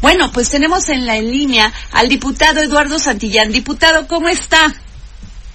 Bueno, pues tenemos en la línea al diputado Eduardo Santillán. Diputado, ¿cómo está?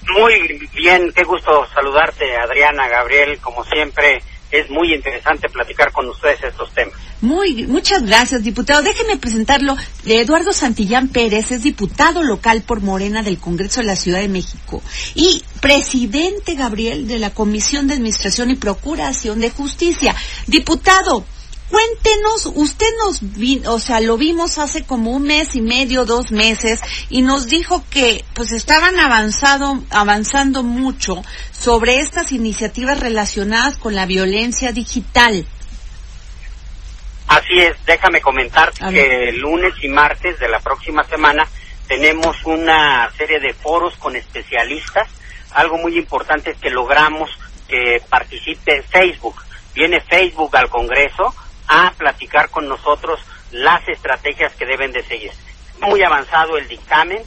Muy bien, qué gusto saludarte, Adriana, Gabriel, como siempre. Es muy interesante platicar con ustedes estos temas. Muy, muchas gracias, diputado. Déjeme presentarlo. Eduardo Santillán Pérez es diputado local por Morena del Congreso de la Ciudad de México y presidente, Gabriel, de la Comisión de Administración y Procuración de Justicia. Diputado, Cuéntenos, usted nos vi, o sea, lo vimos hace como un mes y medio, dos meses, y nos dijo que pues estaban avanzado, avanzando mucho sobre estas iniciativas relacionadas con la violencia digital. Así es, déjame comentar que el lunes y martes de la próxima semana tenemos una serie de foros con especialistas. Algo muy importante es que logramos que participe Facebook. Viene Facebook al Congreso a platicar con nosotros las estrategias que deben de seguir. Muy avanzado el dictamen,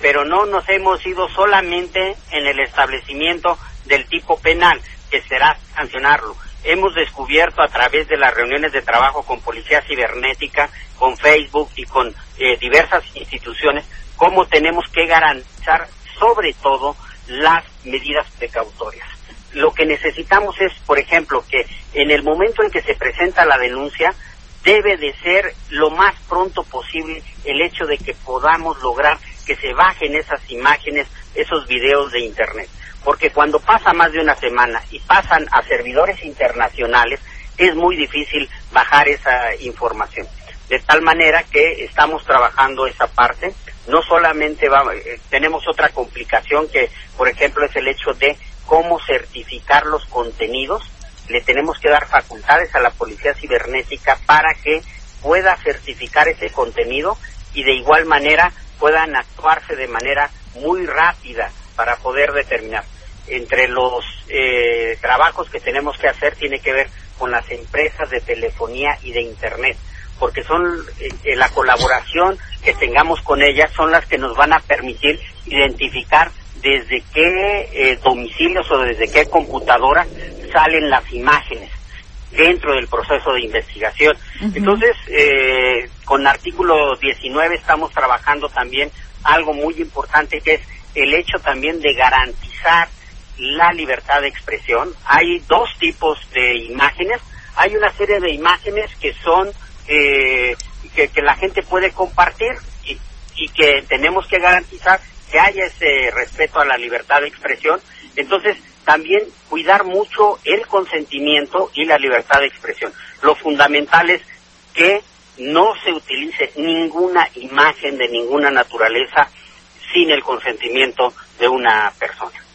pero no nos hemos ido solamente en el establecimiento del tipo penal, que será sancionarlo. Hemos descubierto a través de las reuniones de trabajo con Policía Cibernética, con Facebook y con eh, diversas instituciones, cómo tenemos que garantizar sobre todo las medidas precautorias lo que necesitamos es, por ejemplo, que en el momento en que se presenta la denuncia, debe de ser lo más pronto posible el hecho de que podamos lograr que se bajen esas imágenes, esos videos de Internet. Porque cuando pasa más de una semana y pasan a servidores internacionales, es muy difícil bajar esa información. De tal manera que estamos trabajando esa parte. No solamente va, eh, tenemos otra complicación que, por ejemplo, es el hecho de cómo certificar los contenidos. Le tenemos que dar facultades a la policía cibernética para que pueda certificar ese contenido y de igual manera puedan actuarse de manera muy rápida para poder determinar. Entre los eh, trabajos que tenemos que hacer tiene que ver con las empresas de telefonía y de Internet, porque son eh, la colaboración que tengamos con ellas son las que nos van a permitir identificar desde qué eh, domicilios o desde qué computadora salen las imágenes dentro del proceso de investigación. Entonces, eh, con artículo 19 estamos trabajando también algo muy importante que es el hecho también de garantizar la libertad de expresión. Hay dos tipos de imágenes. Hay una serie de imágenes que son eh, que, que, la gente puede compartir y, y que tenemos que garantizar que haya ese respeto a la libertad de expresión. Entonces, también cuidar mucho el consentimiento y la libertad de expresión. Lo fundamental es que no se utilice ninguna imagen de ninguna naturaleza sin el consentimiento de una persona.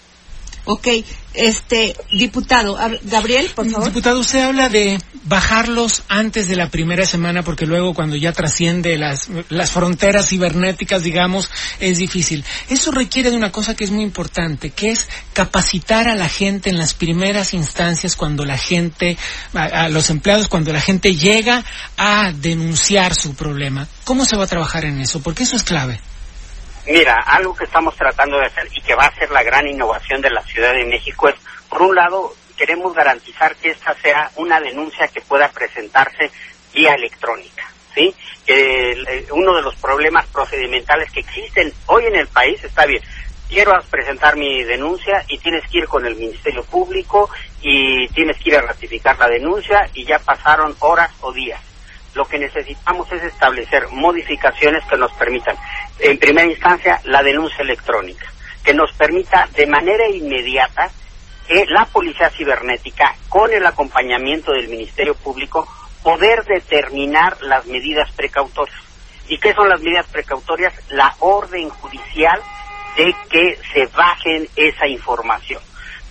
Ok, este, diputado, Gabriel, por favor. Diputado, usted habla de bajarlos antes de la primera semana porque luego cuando ya trasciende las, las fronteras cibernéticas, digamos, es difícil. Eso requiere de una cosa que es muy importante, que es capacitar a la gente en las primeras instancias cuando la gente, a, a los empleados, cuando la gente llega a denunciar su problema. ¿Cómo se va a trabajar en eso? Porque eso es clave. Mira, algo que estamos tratando de hacer y que va a ser la gran innovación de la Ciudad de México es, por un lado, queremos garantizar que esta sea una denuncia que pueda presentarse vía electrónica, ¿sí? Que uno de los problemas procedimentales que existen hoy en el país está bien. Quiero presentar mi denuncia y tienes que ir con el Ministerio Público y tienes que ir a ratificar la denuncia y ya pasaron horas o días lo que necesitamos es establecer modificaciones que nos permitan, en primera instancia, la denuncia electrónica, que nos permita de manera inmediata que la policía cibernética, con el acompañamiento del Ministerio Público, poder determinar las medidas precautorias. ¿Y qué son las medidas precautorias? La orden judicial de que se bajen esa información.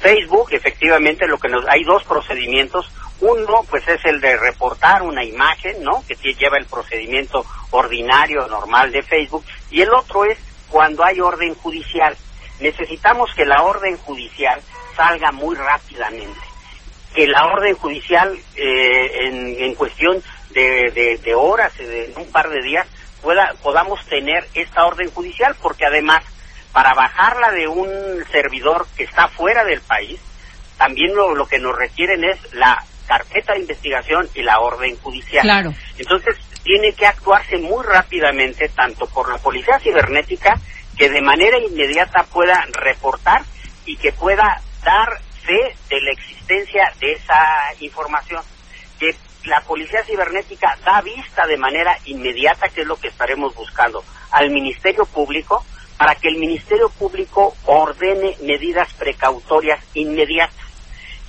Facebook, efectivamente, lo que nos hay dos procedimientos. Uno, pues es el de reportar una imagen, ¿no? Que lleva el procedimiento ordinario, normal de Facebook. Y el otro es cuando hay orden judicial. Necesitamos que la orden judicial salga muy rápidamente. Que la orden judicial eh, en, en, cuestión de, de, de horas, de un par de días, pueda, podamos tener esta orden judicial, porque además, para bajarla de un servidor que está fuera del país, también lo que nos requieren es la carpeta de investigación y la orden judicial. Claro. Entonces, tiene que actuarse muy rápidamente, tanto por la Policía Cibernética, que de manera inmediata pueda reportar y que pueda dar fe de la existencia de esa información. Que la Policía Cibernética da vista de manera inmediata, que es lo que estaremos buscando, al Ministerio Público, para que el Ministerio Público ordene medidas precautorias inmediatas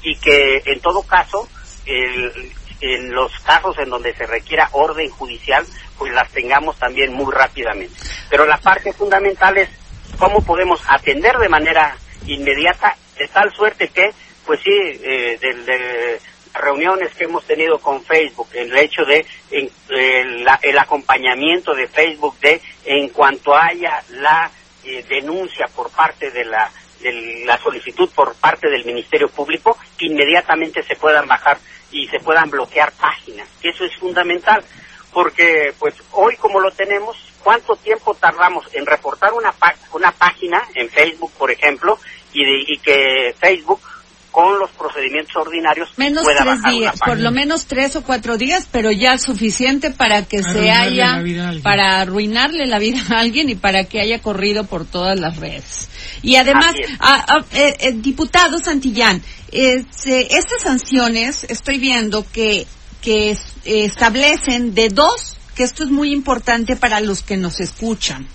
y que en todo caso el, en los casos en donde se requiera orden judicial, pues las tengamos también muy rápidamente. Pero la parte fundamental es cómo podemos atender de manera inmediata, de tal suerte que, pues sí, eh, de, de, reuniones que hemos tenido con Facebook, el hecho de en, el, el, acompañamiento de Facebook de en cuanto haya la eh, denuncia por parte de la de la solicitud por parte del Ministerio Público, que inmediatamente se puedan bajar y se puedan bloquear páginas. Eso es fundamental, porque pues hoy como lo tenemos, ¿cuánto tiempo tardamos en reportar una, una página en Facebook, por ejemplo, y, de, y que Facebook con los procedimientos ordinarios menos pueda tres bajar días, por lo menos tres o cuatro días, pero ya suficiente para que se haya, para arruinarle la vida a alguien y para que haya corrido por todas las redes. Y además, a, a, eh, eh, diputado Santillán, eh, estas sanciones, estoy viendo que, que establecen de dos, que esto es muy importante para los que nos escuchan,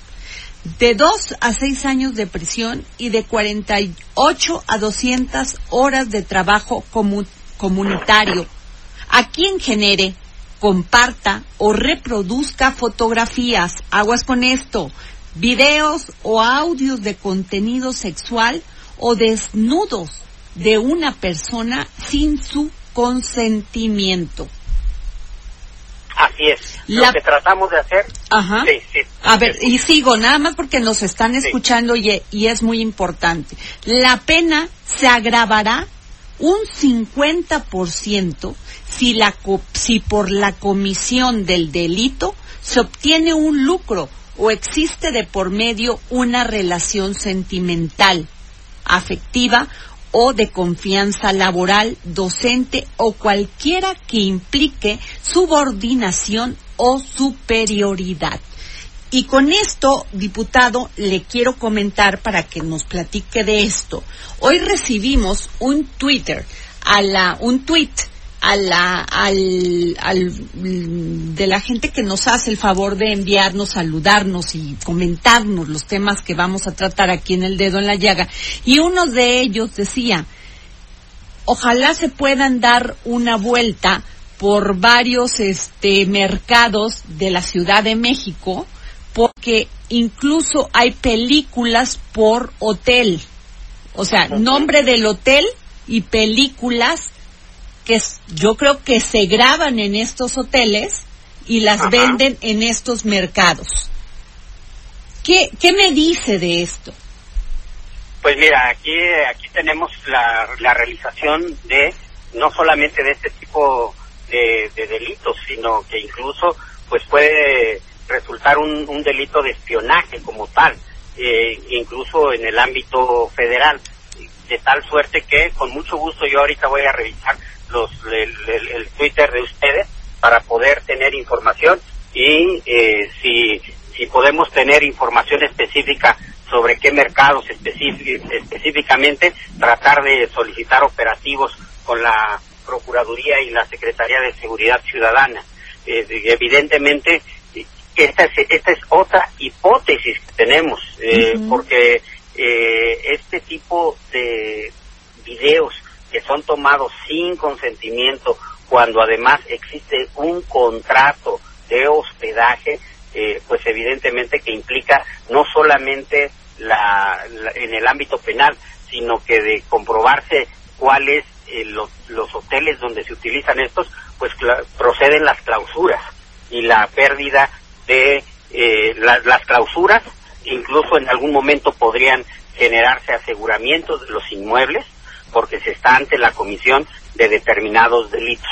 de dos a seis años de prisión y de 48 a 200 horas de trabajo comu comunitario. A quien genere, comparta o reproduzca fotografías, aguas con esto, videos o audios de contenido sexual o desnudos de una persona sin su consentimiento. Así es. La... Lo que tratamos de hacer. Ajá. Sí, sí, a ver, y sigo, nada más porque nos están escuchando y, y, es muy importante. La pena se agravará un 50% si, la, si por la comisión del delito se obtiene un lucro o existe de por medio una relación sentimental, afectiva o de confianza laboral, docente o cualquiera que implique subordinación o superioridad. Y con esto, diputado, le quiero comentar para que nos platique de esto. Hoy recibimos un Twitter, a la, un tweet a la, al, al, de la gente que nos hace el favor de enviarnos, saludarnos y comentarnos los temas que vamos a tratar aquí en el dedo en la llaga. Y uno de ellos decía, ojalá se puedan dar una vuelta por varios este, mercados de la Ciudad de México, porque incluso hay películas por hotel. O sea, nombre del hotel y películas que yo creo que se graban en estos hoteles y las Ajá. venden en estos mercados. ¿Qué, ¿Qué me dice de esto? Pues mira, aquí, aquí tenemos la, la realización de no solamente de este tipo de, de, delitos, sino que incluso pues puede resultar un, un delito de espionaje como tal, eh, incluso en el ámbito federal, de tal suerte que con mucho gusto yo ahorita voy a revisar los, el, el, el, Twitter de ustedes para poder tener información y eh, si, si podemos tener información específica sobre qué mercados específicamente, tratar de solicitar operativos con la Procuraduría y la Secretaría de Seguridad Ciudadana. Eh, evidentemente, esta es, esta es otra hipótesis que tenemos, eh, uh -huh. porque eh, este tipo de videos son tomados sin consentimiento, cuando además existe un contrato de hospedaje, eh, pues evidentemente que implica no solamente la, la, en el ámbito penal, sino que de comprobarse cuál es eh, los, los hoteles donde se utilizan estos, pues proceden las clausuras y la pérdida de eh, las clausuras, incluso en algún momento podrían generarse aseguramientos de los inmuebles porque se está ante la comisión de determinados delitos.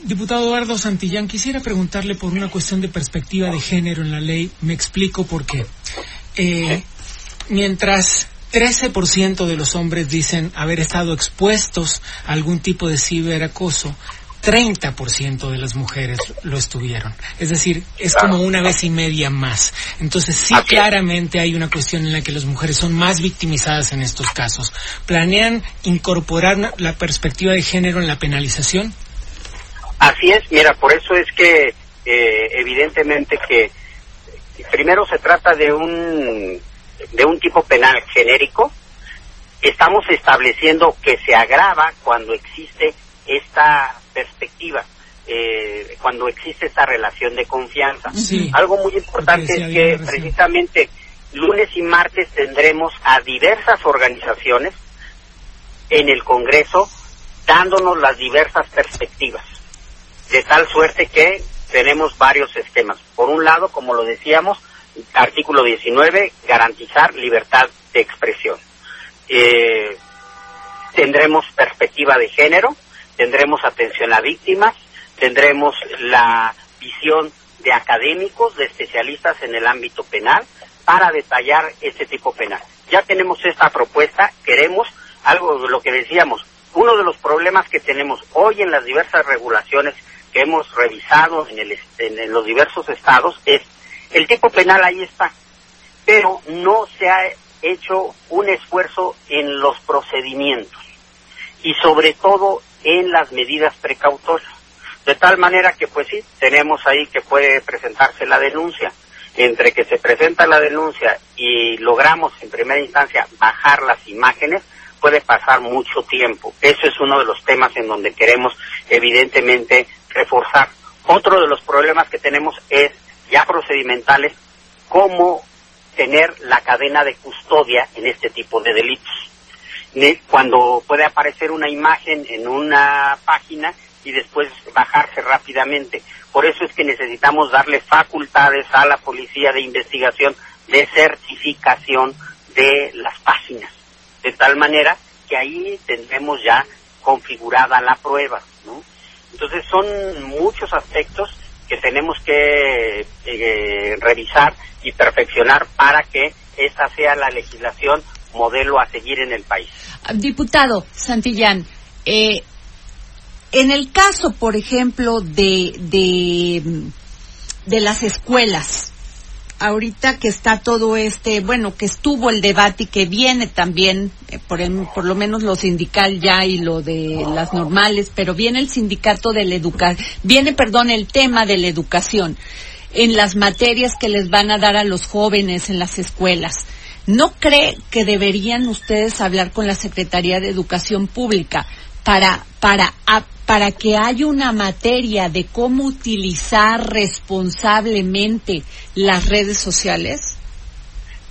Diputado Eduardo Santillán, quisiera preguntarle por una cuestión de perspectiva de género en la ley. Me explico por qué. Eh, mientras 13% de los hombres dicen haber estado expuestos a algún tipo de ciberacoso, 30% de las mujeres lo estuvieron. Es decir, es como una vez y media más. Entonces, sí, claramente hay una cuestión en la que las mujeres son más victimizadas en estos casos. ¿Planean incorporar la perspectiva de género en la penalización? Así es, mira, por eso es que eh, evidentemente que primero se trata de un de un tipo penal genérico. Estamos estableciendo que se agrava cuando existe esta perspectiva, eh, cuando existe esta relación de confianza. Algo muy importante es que precisamente lunes y martes tendremos a diversas organizaciones en el Congreso dándonos las diversas perspectivas de tal suerte que tenemos varios esquemas. Por un lado, como lo decíamos, artículo 19, garantizar libertad de expresión. Eh, tendremos perspectiva de género, tendremos atención a víctimas, tendremos la visión de académicos, de especialistas en el ámbito penal, para detallar este tipo penal. Ya tenemos esta propuesta, queremos algo de lo que decíamos, uno de los problemas que tenemos hoy en las diversas regulaciones que hemos revisado en, el, en los diversos estados es el tipo penal ahí está, pero no se ha hecho un esfuerzo en los procedimientos y sobre todo en las medidas precautorias. De tal manera que pues sí, tenemos ahí que puede presentarse la denuncia. Entre que se presenta la denuncia y logramos en primera instancia bajar las imágenes, puede pasar mucho tiempo. Eso es uno de los temas en donde queremos evidentemente reforzar. Otro de los problemas que tenemos es ya procedimentales, cómo tener la cadena de custodia en este tipo de delitos. Cuando puede aparecer una imagen en una página y después bajarse rápidamente. Por eso es que necesitamos darle facultades a la policía de investigación de certificación de las páginas, de tal manera que ahí tendremos ya configurada la prueba. ¿no? Entonces son muchos aspectos que tenemos que eh, revisar y perfeccionar para que esta sea la legislación modelo a seguir en el país. Diputado Santillán, eh, en el caso, por ejemplo, de, de, de las escuelas, ahorita que está todo este, bueno, que estuvo el debate y que viene también, eh, por, por lo menos lo sindical ya y lo de las normales, pero viene el sindicato de la educación, viene, perdón, el tema de la educación en las materias que les van a dar a los jóvenes en las escuelas. ¿No cree que deberían ustedes hablar con la Secretaría de Educación Pública para, para para que haya una materia de cómo utilizar responsablemente las redes sociales?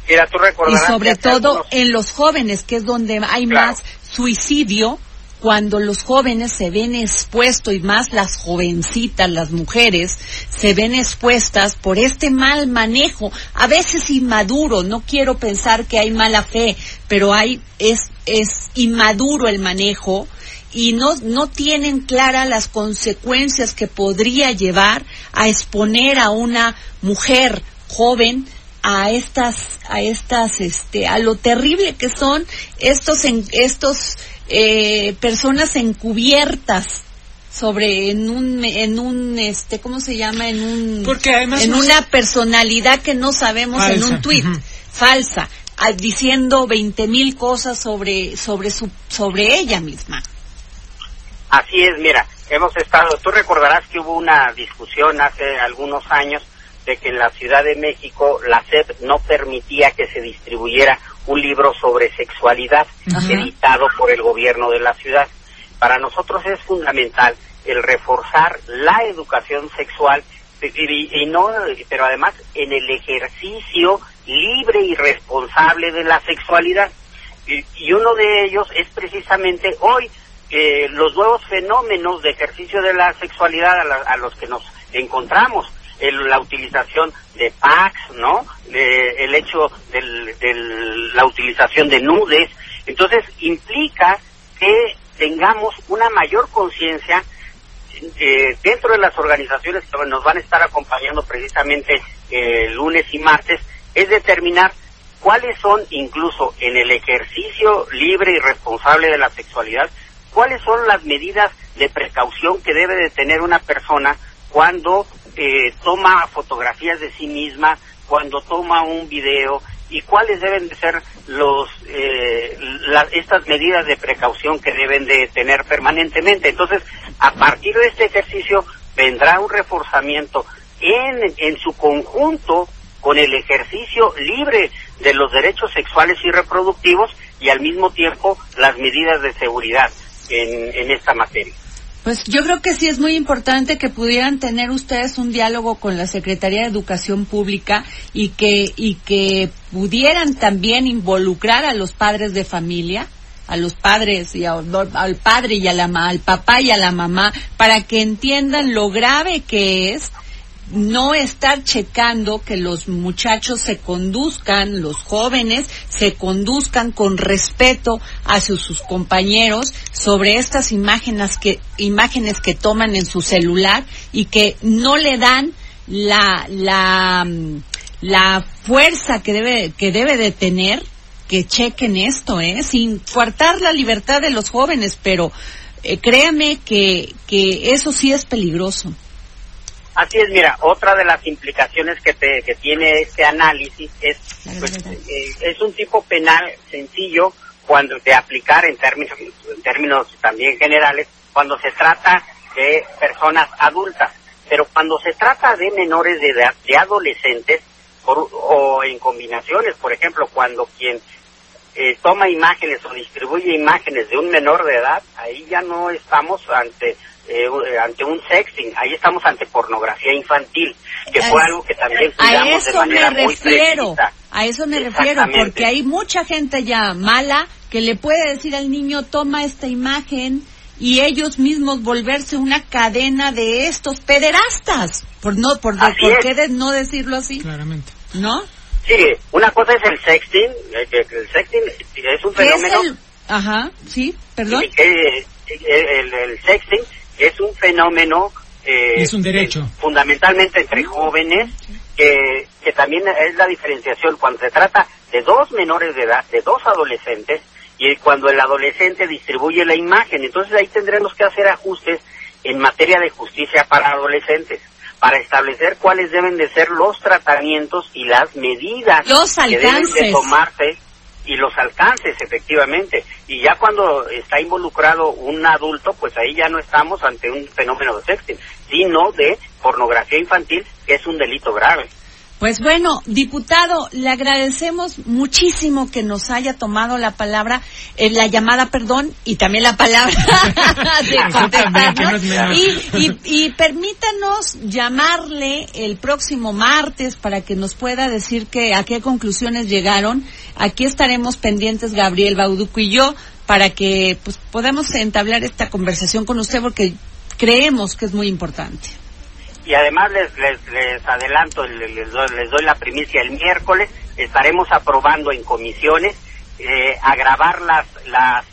Mira, tú y sobre todo en los jóvenes, que es donde hay más suicidio, cuando los jóvenes se ven expuestos y más las jovencitas, las mujeres, se ven expuestas por este mal manejo, a veces inmaduro, no quiero pensar que hay mala fe, pero hay, es, es inmaduro el manejo y no, no tienen claras las consecuencias que podría llevar a exponer a una mujer joven a estas a estas este a lo terrible que son estos en, estos eh, personas encubiertas sobre en un en un este cómo se llama en un porque además en una personalidad que no sabemos en un tuit falsa diciendo veinte mil cosas sobre sobre su sobre ella misma. Así es, mira, hemos estado, tú recordarás que hubo una discusión hace algunos años de que en la Ciudad de México la SEP no permitía que se distribuyera un libro sobre sexualidad editado por el gobierno de la ciudad. Para nosotros es fundamental el reforzar la educación sexual y, no, pero además en el ejercicio libre y responsable de la sexualidad. y uno de ellos es precisamente hoy eh, los nuevos fenómenos de ejercicio de la sexualidad a, los que nos encontramos. La utilización de packs, ¿no? el hecho de la utilización de nudes. Entonces, implica que tengamos una mayor conciencia eh, dentro de las organizaciones que nos van a estar acompañando precisamente el eh, lunes y martes, es determinar cuáles son, incluso en el ejercicio libre y responsable de la sexualidad, cuáles son las medidas de precaución que debe de tener una persona cuando eh, toma fotografías de sí misma, cuando toma un video y cuáles deben de ser los eh, estas medidas de precaución que deben de tener permanentemente. Entonces, a partir de este ejercicio vendrá un reforzamiento en, en su conjunto con el ejercicio libre de los derechos sexuales y reproductivos y al mismo tiempo las medidas de seguridad en, esta materia. Pues yo creo que sí es muy importante que pudieran tener ustedes un diálogo con la Secretaría de Educación Pública y que y que pudieran también involucrar a los padres de familia, a los padres y al padre y a la al papá y a la mamá para que entiendan lo grave que es no estar checando que los muchachos se conduzcan, los jóvenes se conduzcan con respeto hacia sus compañeros sobre estas imágenes que, imágenes que toman en su celular y que no le dan la, la, la fuerza que debe, que debe de tener que chequen esto, ¿eh? sin coartar la libertad de los jóvenes, pero eh, créame que, que eso sí es peligroso. Así es, mira, otra de las implicaciones que, te, que tiene este análisis es, pues, eh, es un tipo penal sencillo cuando de aplicar en términos, en términos también generales, cuando se trata de personas adultas. Pero cuando se trata de menores de edad, de adolescentes, o en combinaciones, por ejemplo, cuando quien eh, toma imágenes o distribuye imágenes de un menor de edad, ahí ya no estamos ante eh, ante un sexting, ahí estamos ante pornografía infantil, que fue algo que también cuidamos de manera me refiero, A eso me refiero, porque hay mucha gente ya mala que le puede decir al niño, toma esta imagen y ellos mismos volverse una cadena de estos pederastas, por no por, qué no decirlo así? Claramente. ¿No? Sí, una cosa es el sexting, el, sexting es un fenómeno... Ajá, sí, perdón. el, el sexting es un fenómeno eh, es un derecho. eh, fundamentalmente entre jóvenes que, que también es la diferenciación cuando se trata de dos menores de edad, de dos adolescentes y cuando el adolescente distribuye la imagen, entonces ahí tendremos que hacer ajustes en materia de justicia para adolescentes para establecer cuáles deben de ser los tratamientos y las medidas que deben de tomarse y los alcances efectivamente. Y ya cuando está involucrado un adulto pues ahí ya no estamos ante un fenómeno de sexting sino de pornografía infantil que es un delito grave pues bueno, diputado, le agradecemos muchísimo que nos haya tomado la palabra, eh, la llamada, perdón, y también la palabra de contestarnos. Y, y, permítanos llamarle el próximo martes para que nos pueda decir que a qué conclusiones llegaron. Aquí estaremos pendientes, Gabriel Bauduco y yo, para que pues podamos entablar esta conversación con usted porque creemos que es muy importante y además les, les, adelanto, les, doy, la primicia, el miércoles estaremos aprobando en comisiones eh, agravar las, las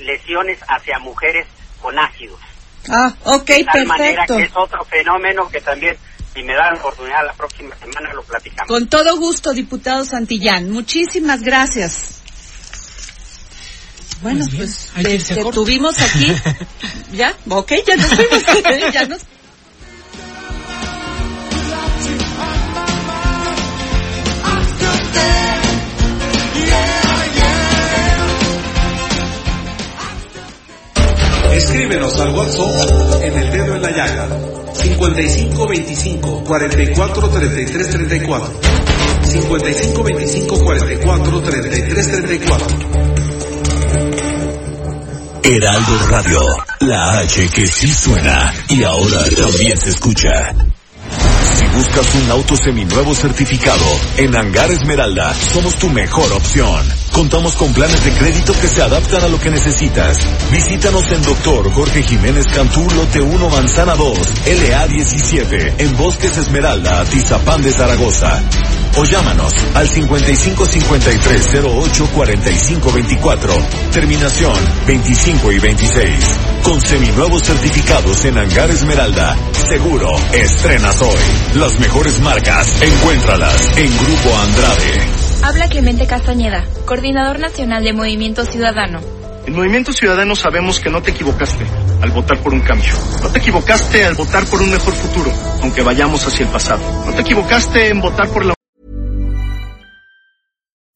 lesiones hacia mujeres con ácidos. Ah, ok, de tal manera que es otro fenómeno que también, si me da la oportunidad la próxima semana, lo platicamos. Con todo gusto, diputado Santillán. Muchísimas gracias. Bueno, pues, pues tuvimos aquí. ¿Ya? Ok, ya nos fuimos. ya nos Escríbenos al WhatsApp en el dedo en la llaga. 5525 44 33 34 5525 44 33 34 Heraldo Radio, la H que sí suena y ahora también se escucha. Buscas un auto seminuevo certificado, en Hangar Esmeralda somos tu mejor opción. Contamos con planes de crédito que se adaptan a lo que necesitas. Visítanos en Doctor Jorge Jiménez Cantú, Lote 1, Manzana 2, LA 17, en Bosques Esmeralda, Tizapán de Zaragoza. O llámanos al 5553084524, terminación 25 y 26. Con seminuevos certificados en Hangar Esmeralda, seguro estrenas hoy. Las mejores marcas, encuéntralas en Grupo Andrade. Habla Clemente Castañeda, coordinador nacional de Movimiento Ciudadano. En Movimiento Ciudadano sabemos que no te equivocaste al votar por un cambio. No te equivocaste al votar por un mejor futuro, aunque vayamos hacia el pasado. No te equivocaste en votar por la